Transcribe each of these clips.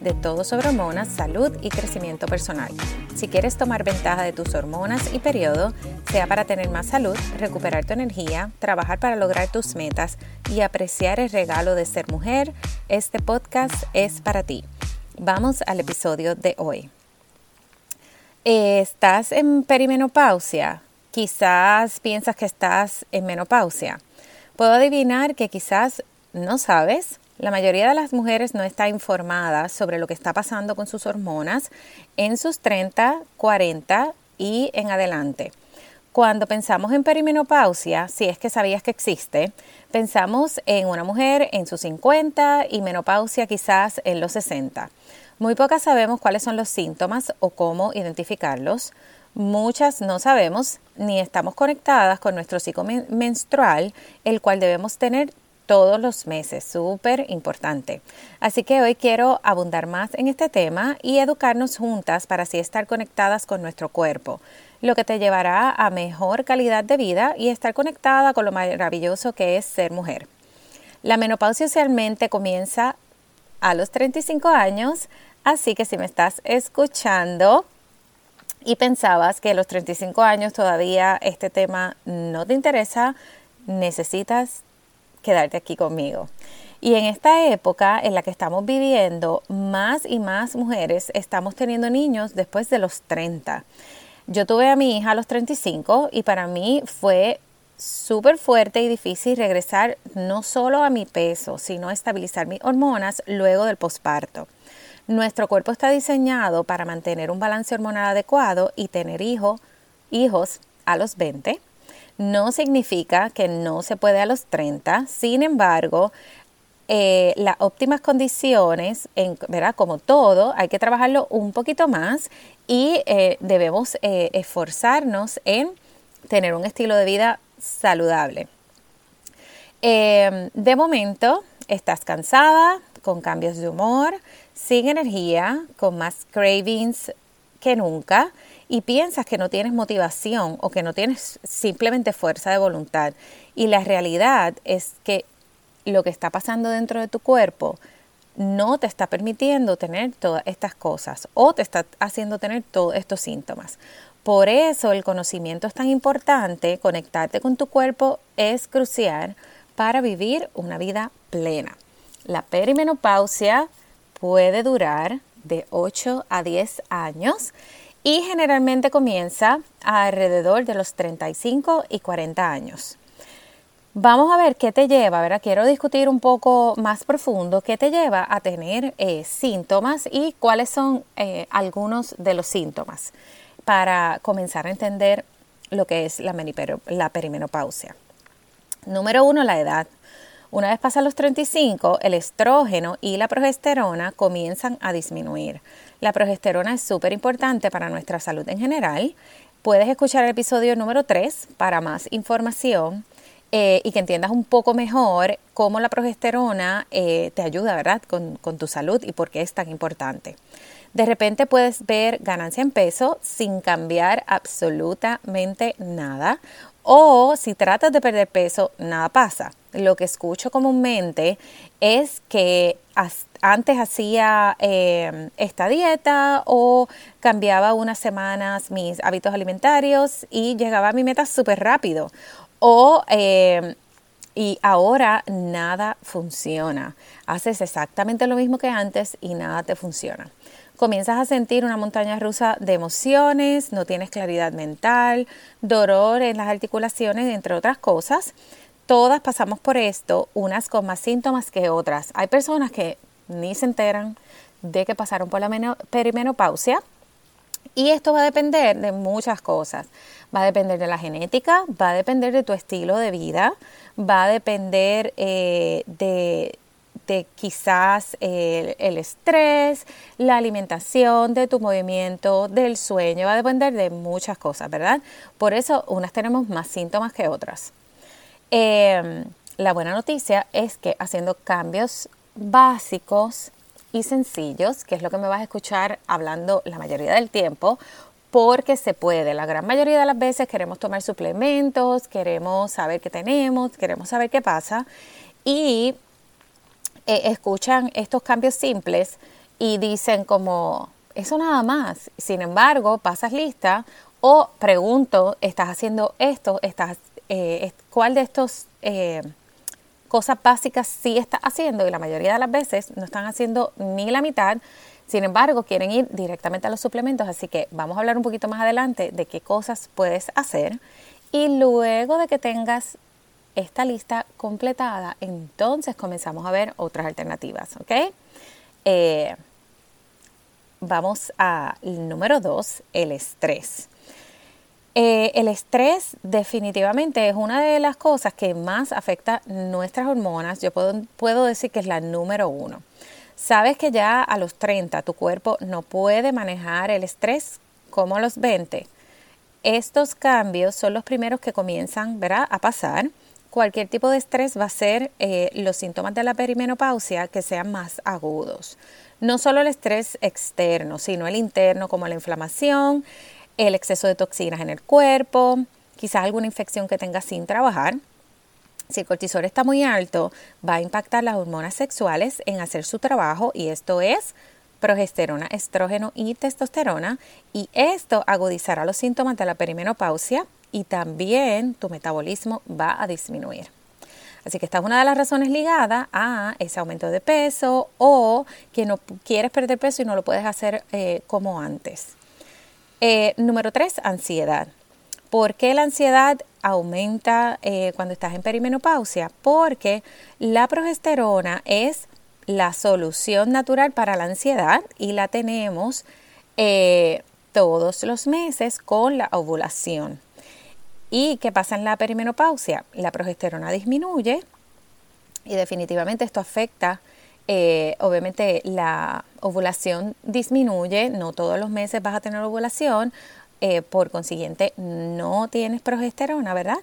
de todo sobre hormonas, salud y crecimiento personal. Si quieres tomar ventaja de tus hormonas y periodo, sea para tener más salud, recuperar tu energía, trabajar para lograr tus metas y apreciar el regalo de ser mujer, este podcast es para ti. Vamos al episodio de hoy. ¿Estás en perimenopausia? Quizás piensas que estás en menopausia. Puedo adivinar que quizás no sabes. La mayoría de las mujeres no está informada sobre lo que está pasando con sus hormonas en sus 30, 40 y en adelante. Cuando pensamos en perimenopausia, si es que sabías que existe, pensamos en una mujer en sus 50 y menopausia quizás en los 60. Muy pocas sabemos cuáles son los síntomas o cómo identificarlos. Muchas no sabemos ni estamos conectadas con nuestro ciclo menstrual, el cual debemos tener todos los meses, súper importante. Así que hoy quiero abundar más en este tema y educarnos juntas para así estar conectadas con nuestro cuerpo, lo que te llevará a mejor calidad de vida y estar conectada con lo maravilloso que es ser mujer. La menopausia usualmente comienza a los 35 años, así que si me estás escuchando, y pensabas que a los 35 años todavía este tema no te interesa, necesitas quedarte aquí conmigo. Y en esta época en la que estamos viviendo, más y más mujeres estamos teniendo niños después de los 30. Yo tuve a mi hija a los 35 y para mí fue súper fuerte y difícil regresar no solo a mi peso, sino a estabilizar mis hormonas luego del posparto. Nuestro cuerpo está diseñado para mantener un balance hormonal adecuado y tener hijos a los 20. No significa que no se puede a los 30. Sin embargo, eh, las óptimas condiciones, en, como todo, hay que trabajarlo un poquito más y eh, debemos eh, esforzarnos en tener un estilo de vida saludable. de momento, estás cansada, con cambios de humor, sin energía, con más cravings que nunca y piensas que no tienes motivación o que no tienes simplemente fuerza de voluntad. Y la realidad es que lo que está pasando dentro de tu cuerpo no te está permitiendo tener todas estas cosas o te está haciendo tener todos estos síntomas. Por eso el conocimiento es tan importante, conectarte con tu cuerpo es crucial para vivir una vida plena. La perimenopausia puede durar de 8 a 10 años y generalmente comienza alrededor de los 35 y 40 años. Vamos a ver qué te lleva, ¿verdad? Quiero discutir un poco más profundo qué te lleva a tener eh, síntomas y cuáles son eh, algunos de los síntomas para comenzar a entender lo que es la, la perimenopausia. Número uno, la edad. Una vez pasan los 35, el estrógeno y la progesterona comienzan a disminuir. La progesterona es súper importante para nuestra salud en general. Puedes escuchar el episodio número 3 para más información eh, y que entiendas un poco mejor cómo la progesterona eh, te ayuda, ¿verdad?, con, con tu salud y por qué es tan importante. De repente puedes ver ganancia en peso sin cambiar absolutamente nada o si tratas de perder peso, nada pasa. Lo que escucho comúnmente es que antes hacía em, esta dieta o cambiaba unas semanas mis hábitos alimentarios y llegaba a mi meta súper rápido. O em, y ahora nada funciona. Haces exactamente lo mismo que antes y nada te funciona comienzas a sentir una montaña rusa de emociones, no tienes claridad mental, dolor en las articulaciones, entre otras cosas. Todas pasamos por esto, unas con más síntomas que otras. Hay personas que ni se enteran de que pasaron por la perimenopausia y esto va a depender de muchas cosas. Va a depender de la genética, va a depender de tu estilo de vida, va a depender eh, de quizás el, estrés, la alimentación, de tu movimiento, del sueño, va a depender de muchas cosas, ¿verdad? Por eso unas tenemos más síntomas que otras. Eh, la buena noticia es que haciendo cambios básicos y sencillos, que es lo que me vas a escuchar hablando la mayoría del tiempo, porque se puede. La gran mayoría de las veces queremos tomar suplementos, queremos saber qué tenemos, queremos saber qué pasa y eh, escuchan estos cambios simples y dicen como, eso nada más. Sin embargo, pasas lista o pregunto, ¿estás haciendo esto? ¿Estás, eh, ¿Cuál de estos... Eh, cosas básicas sí está haciendo y la mayoría de las veces no están haciendo ni la mitad. Sin embargo, quieren ir directamente a los suplementos, así que vamos a hablar un poquito más adelante de qué cosas puedes hacer. Y luego de que tengas esta lista completada, entonces comenzamos a ver otras alternativas, ¿ok? Eh, vamos al número dos, el estrés. Eh, el estrés definitivamente es una de las cosas que más afecta nuestras hormonas. Yo puedo, puedo decir que es la número uno. Sabes que ya a los 30 tu cuerpo no puede manejar el estrés como a los 20. Estos cambios son los primeros que comienzan a pasar. Cualquier tipo de estrés va a ser eh, los síntomas de la perimenopausia que sean más agudos. No solo el estrés externo, sino el interno como la inflamación, el exceso de toxinas en el cuerpo, quizás alguna infección que tenga sin trabajar. Si el cortisol está muy alto, va a impactar las hormonas sexuales en hacer su trabajo y esto es progesterona, estrógeno y testosterona y esto agudizará los síntomas de la perimenopausia y también tu metabolismo va a disminuir. Así que esta es una de las razones ligadas a ese aumento de peso o que no quieres perder peso y no lo puedes hacer eh, como antes. Eh, número tres, ansiedad. ¿Por qué la ansiedad aumenta eh, cuando estás en perimenopausia? Porque la progesterona es la solución natural para la ansiedad y la tenemos todos los meses con la ovulación. ¿Y qué pasa en la perimenopausia? La progesterona disminuye y definitivamente esto afecta eh, obviamente la ovulación disminuye, no todos los meses vas a tener ovulación, eh, por consiguiente no tienes progesterona, ¿verdad?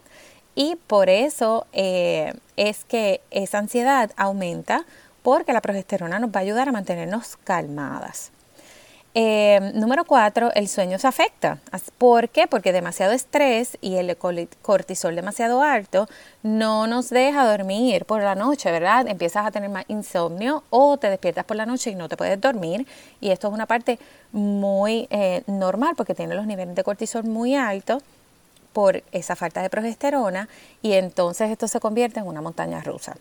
Y por eso eh, es que esa ansiedad aumenta porque la progesterona nos va a ayudar a mantenernos calmadas. Eh, número cuatro, el sueño se afecta. ¿Por qué? Porque demasiado estrés y el cortisol demasiado alto no nos deja dormir por la noche, ¿verdad? Empiezas a tener más insomnio o te despiertas por la noche y no te puedes dormir. Y esto es una parte muy eh, normal porque tiene los niveles de cortisol muy altos por esa falta de progesterona y entonces esto se convierte en una montaña rusa.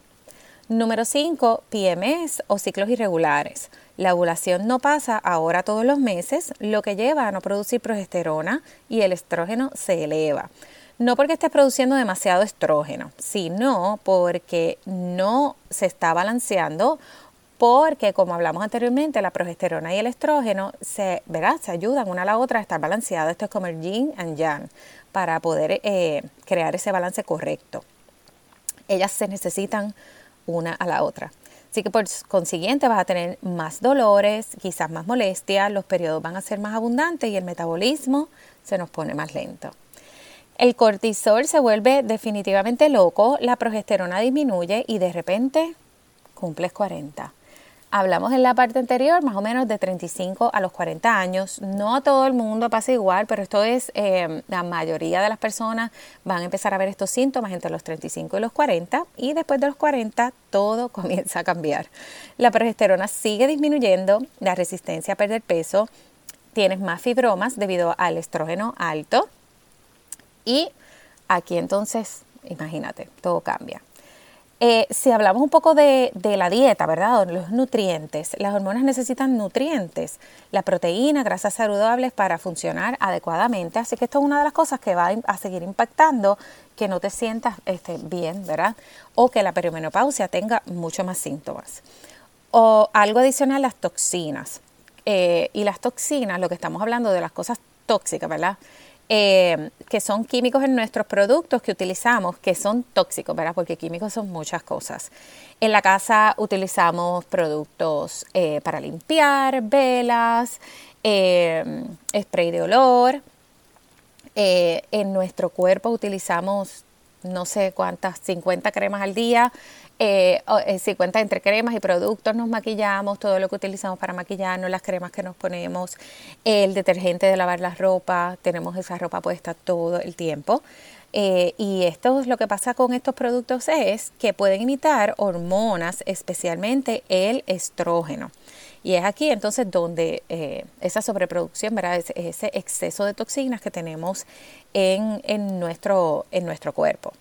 Número 5, PMS o ciclos irregulares. La ovulación no pasa ahora todos los meses, lo que lleva a no producir progesterona y el estrógeno se eleva. No porque estés produciendo demasiado estrógeno, sino porque no se está balanceando porque como hablamos anteriormente, la progesterona y el estrógeno se, se ayudan una a la otra a estar balanceados. Esto es como el yin and yang para poder eh, crear ese balance correcto. Ellas se necesitan una a la otra. Así que por consiguiente vas a tener más dolores, quizás más molestias, los periodos van a ser más abundantes y el metabolismo se nos pone más lento. El cortisol se vuelve definitivamente loco, la progesterona disminuye y de repente cumples 40. Hablamos en la parte anterior más o menos de 35 a los 40 años. No todo el mundo pasa igual, pero esto es, eh, la mayoría de las personas van a empezar a ver estos síntomas entre los 35 y los 40 y después de los 40 todo comienza a cambiar. La progesterona sigue disminuyendo, la resistencia a perder peso, tienes más fibromas debido al estrógeno alto y aquí entonces, imagínate, todo cambia. Eh, si hablamos un poco de, la dieta, ¿verdad? Los nutrientes. Las hormonas necesitan nutrientes, la proteína, grasas saludables para funcionar adecuadamente. Así que esto es una de las cosas que va a seguir impactando que no te sientas este, bien, ¿verdad? O que la perimenopausia tenga muchos más síntomas. O algo adicional, las toxinas. Eh, y las toxinas, lo que estamos hablando de las cosas tóxicas, ¿verdad? Eh, que son químicos en nuestros productos que utilizamos, que son tóxicos, ¿verdad? Porque químicos son muchas cosas. En la casa utilizamos productos eh, para limpiar, velas, eh, spray de olor. en nuestro cuerpo utilizamos no sé cuántas, 50 cremas al día, eh, 50 eh, entre cremas y productos nos maquillamos, todo lo que utilizamos para maquillarnos, las cremas que nos ponemos, el detergente de lavar la ropa, tenemos esa ropa puesta todo el tiempo. Eh, y esto es lo que pasa con estos productos es que pueden imitar hormonas, especialmente el estrógeno. Y es aquí entonces donde eh, esa sobreproducción, ¿verdad? Ese, exceso de toxinas que tenemos en, en, nuestro, en nuestro cuerpo.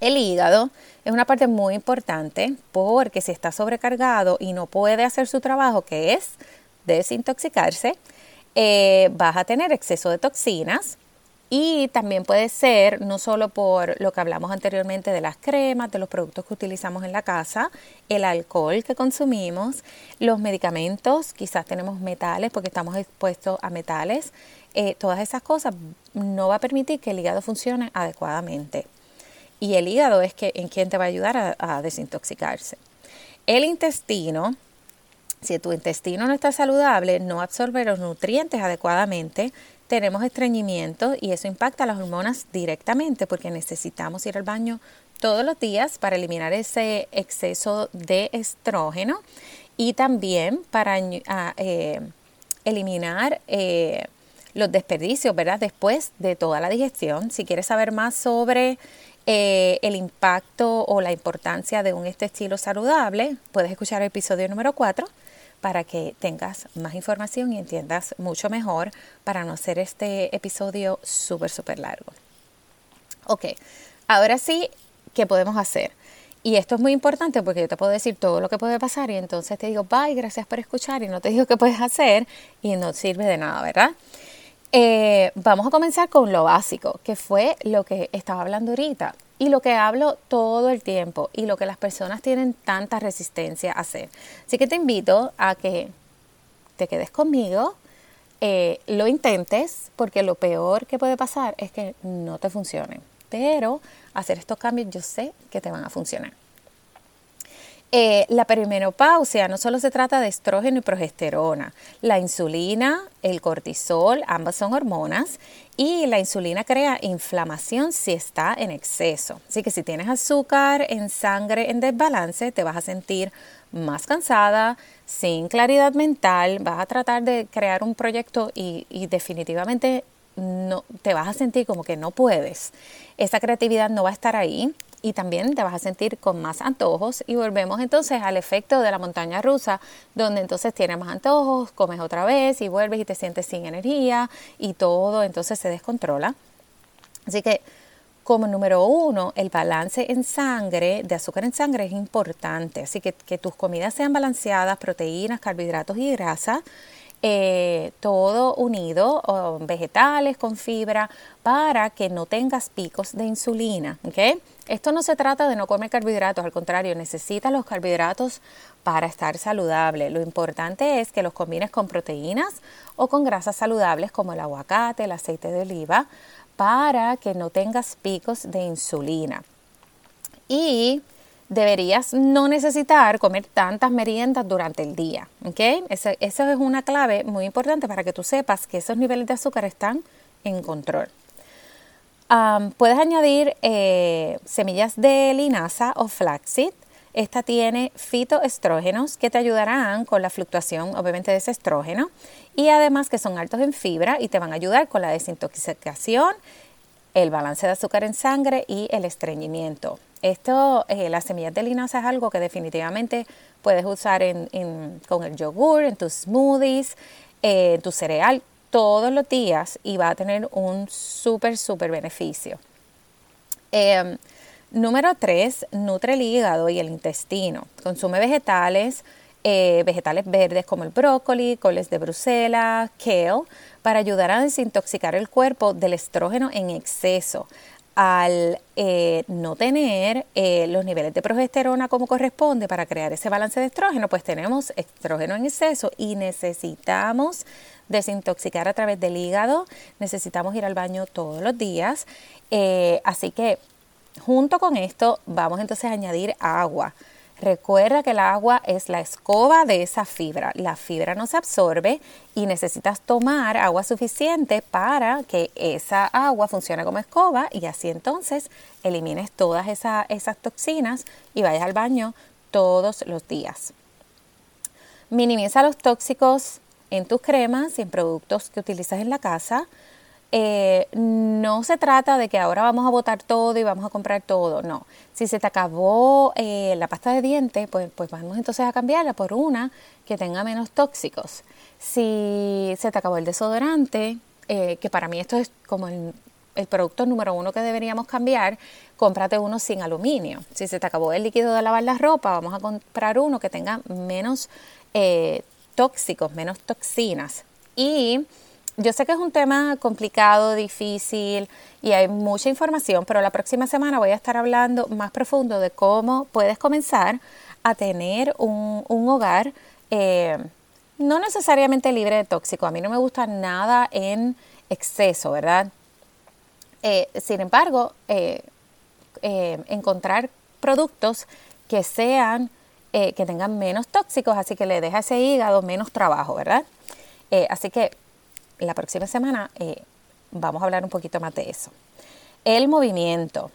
El hígado es una parte muy importante porque si está sobrecargado y no puede hacer su trabajo, que es desintoxicarse, eh, vas a tener exceso de toxinas y también puede ser no solo por lo que hablamos anteriormente de las cremas, de los productos que utilizamos en la casa, el alcohol que consumimos, los medicamentos, quizás tenemos metales porque estamos expuestos a metales, eh, todas esas cosas no va a permitir que el hígado funcione adecuadamente. Y el hígado es que, en quien te va a ayudar a, desintoxicarse. El intestino, si tu intestino no está saludable, no absorbe los nutrientes adecuadamente, tenemos estreñimiento y eso impacta las hormonas directamente porque necesitamos ir al baño todos los días para eliminar ese exceso de estrógeno y también para eh, eliminar eh, los desperdicios, ¿verdad? Después de toda la digestión. Si quieres saber más sobre eh, el impacto o la importancia de un este estilo saludable, puedes escuchar el episodio número 4 para que tengas más información y entiendas mucho mejor para no hacer este episodio súper, súper largo. Ok, ahora sí, ¿qué podemos hacer? Y esto es muy importante porque yo te puedo decir todo lo que puede pasar y entonces te digo, bye, gracias por escuchar y no te digo qué puedes hacer y no sirve de nada, ¿verdad? Eh, vamos a comenzar con lo básico, que fue lo que estaba hablando ahorita y lo que hablo todo el tiempo y lo que las personas tienen tanta resistencia a hacer. Así que te invito a que te quedes conmigo, eh, lo intentes, porque lo peor que puede pasar es que no te funcione. Pero hacer estos cambios yo sé que te van a funcionar. Eh, la perimenopausia no solo se trata de estrógeno y progesterona, la insulina, el cortisol, ambas son hormonas y la insulina crea inflamación si está en exceso. Así que si tienes azúcar en sangre en desbalance, te vas a sentir más cansada, sin claridad mental, vas a tratar de crear un proyecto y, definitivamente no, te vas a sentir como que no puedes. Esa creatividad no va a estar ahí y también te vas a sentir con más antojos y volvemos entonces al efecto de la montaña rusa donde entonces tienes más antojos, comes otra vez y vuelves y te sientes sin energía y todo entonces se descontrola. Así que como número uno, el balance en sangre, de azúcar en sangre es importante. Así que que tus comidas sean balanceadas, proteínas, carbohidratos y grasa eh, todo unido, vegetales con fibra, para que no tengas picos de insulina. ¿okay? Esto no se trata de no comer carbohidratos, al contrario, necesitas los carbohidratos para estar saludable. Lo importante es que los combines con proteínas o con grasas saludables como el aguacate, el aceite de oliva, para que no tengas picos de insulina. Y deberías no necesitar comer tantas meriendas durante el día. ¿ok? Esa, es una clave muy importante para que tú sepas que esos niveles de azúcar están en control. Puedes añadir eh, semillas de linaza o flaxseed. Esta tiene fitoestrógenos que te ayudarán con la fluctuación, obviamente, de ese estrógeno y además que son altos en fibra y te van a ayudar con la desintoxicación, el balance de azúcar en sangre y el estreñimiento. Esto, eh, las semillas de linaza es algo que definitivamente puedes usar con el yogur, en tus smoothies, eh, en tu cereal todos los días y va a tener un súper, súper beneficio. Em, número 3, nutre el hígado y el intestino. Consume vegetales, eh, vegetales verdes como el brócoli, coles de Bruselas, kale, para ayudar a desintoxicar el cuerpo del estrógeno en exceso al eh, no tener eh, los niveles de progesterona como corresponde para crear ese balance de estrógeno, pues tenemos estrógeno en exceso y necesitamos desintoxicar a través del hígado, necesitamos ir al baño todos los días. Eh, así que junto con esto vamos entonces a añadir agua. Recuerda que el agua es la escoba de esa fibra. La fibra no se absorbe y necesitas tomar agua suficiente para que esa agua funcione como escoba y así entonces elimines todas esas toxinas y vayas al baño todos los días. Minimiza los tóxicos en tus cremas y en productos que utilizas en la casa. Eh, no se trata de que ahora vamos a botar todo y vamos a comprar todo, no. Si se te acabó eh, la pasta de dientes, pues, pues vamos entonces a cambiarla por una que tenga menos tóxicos. Si se te acabó el desodorante, eh, que para mí esto es como el, el, producto número uno que deberíamos cambiar, cómprate uno sin aluminio. Si se te acabó el líquido de lavar la ropa, vamos a comprar uno que tenga menos tóxicos, menos toxinas. Y yo sé que es un tema complicado, difícil y hay mucha información, pero la próxima semana voy a estar hablando más profundo de cómo puedes comenzar a tener un, hogar eh, no necesariamente libre de tóxico. A mí no me gusta nada en exceso, ¿verdad? Eh, sin embargo, eh, encontrar productos que sean, que tengan menos tóxicos, así que le deja ese hígado menos trabajo, ¿verdad? así que la próxima semana eh, vamos a hablar un poquito más de eso. El movimiento.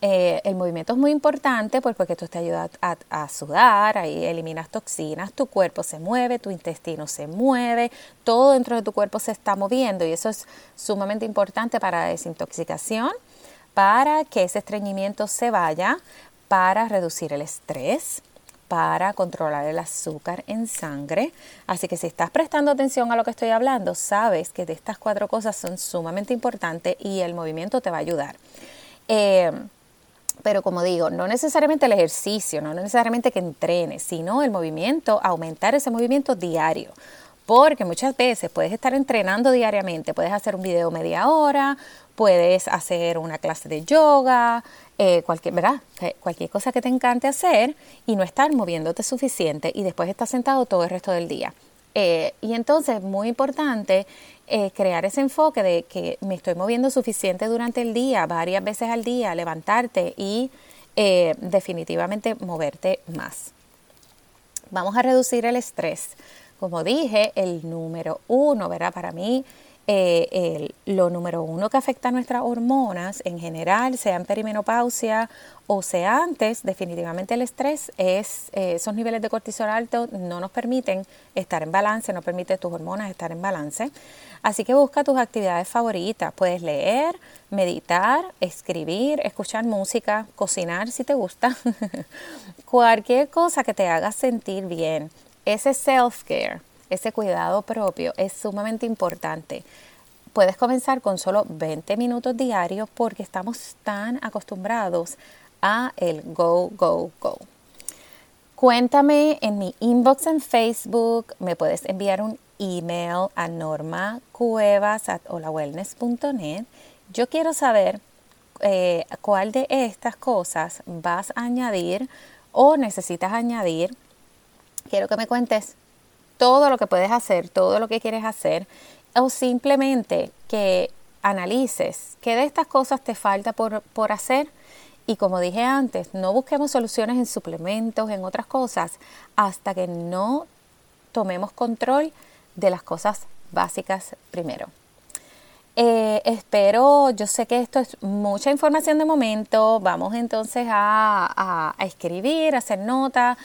Eh, el movimiento es muy importante pues, porque esto te ayuda a, sudar, ahí eliminas toxinas, tu cuerpo se mueve, tu intestino se mueve, todo dentro de tu cuerpo se está moviendo y eso es sumamente importante para la desintoxicación, para que ese estreñimiento se vaya, para reducir el estrés, para controlar el azúcar en sangre. Así que si estás prestando atención a lo que estoy hablando, sabes que de estas cuatro cosas son sumamente importantes y el movimiento te va a ayudar. Eh, pero como digo, no necesariamente el ejercicio, no necesariamente que entrenes, sino el movimiento, aumentar ese movimiento diario. Porque muchas veces puedes estar entrenando diariamente, puedes hacer un video media hora, puedes hacer una clase de yoga, eh, cualquier, ¿verdad? cualquier cosa que te encante hacer y no estar moviéndote suficiente y después estar sentado todo el resto del día. Eh, y entonces, muy importante eh, crear ese enfoque de que me estoy moviendo suficiente durante el día, varias veces al día, levantarte y definitivamente moverte más. Vamos a reducir el estrés. Como dije, el número uno, ¿verdad? Para mí, eh, lo número uno que afecta a nuestras hormonas en general, sea en perimenopausia o sea antes, definitivamente el estrés es, eh, esos niveles de cortisol alto no nos permiten estar en balance, no permite tus hormonas estar en balance. Así que busca tus actividades favoritas. Puedes leer, meditar, escribir, escuchar música, cocinar si te gusta. Cualquier cosa que te haga sentir bien. Ese self-care ese cuidado propio es sumamente importante. Puedes comenzar con solo 20 minutos diarios porque estamos tan acostumbrados a el go, go, go. Cuéntame en mi inbox en Facebook, me puedes enviar un email a normacuevas.olawellness.net. Yo quiero saber eh, cuál de estas cosas vas a añadir o necesitas añadir. Quiero que me cuentes todo lo que puedes hacer, todo lo que quieres hacer, o simplemente que analices qué de estas cosas te falta por, por hacer. Y como dije antes, no busquemos soluciones en suplementos, en otras cosas, hasta que no tomemos control de las cosas básicas primero. Eh, espero, yo sé que esto es mucha información de momento, vamos entonces a, escribir, a hacer notas,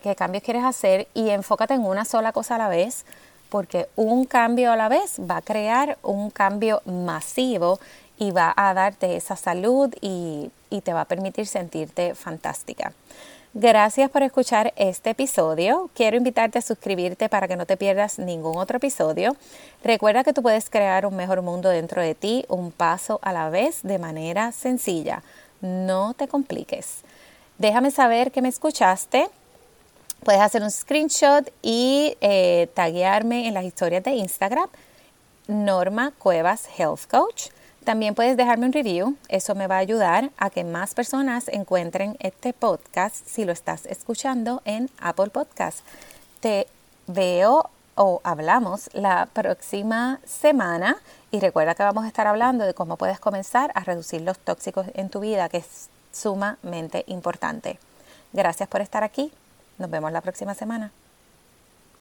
qué cambios quieres hacer y enfócate en una sola cosa a la vez, porque un cambio a la vez va a crear un cambio masivo y va a darte esa salud y, y te va a permitir sentirte fantástica. Gracias por escuchar este episodio. Quiero invitarte a suscribirte para que no te pierdas ningún otro episodio. Recuerda que tú puedes crear un mejor mundo dentro de ti, un paso a la vez, de manera sencilla. No te compliques. Déjame saber que me escuchaste. Puedes hacer un screenshot y eh, taguearme en las historias de Instagram, Norma Cuevas Health Coach. También puedes dejarme un review, eso me va a ayudar a que más personas encuentren este podcast si lo estás escuchando en Apple Podcast. Te veo o hablamos la próxima semana y recuerda que vamos a estar hablando de cómo puedes comenzar a reducir los tóxicos en tu vida, que es sumamente importante. Gracias por estar aquí. Nos vemos la próxima semana.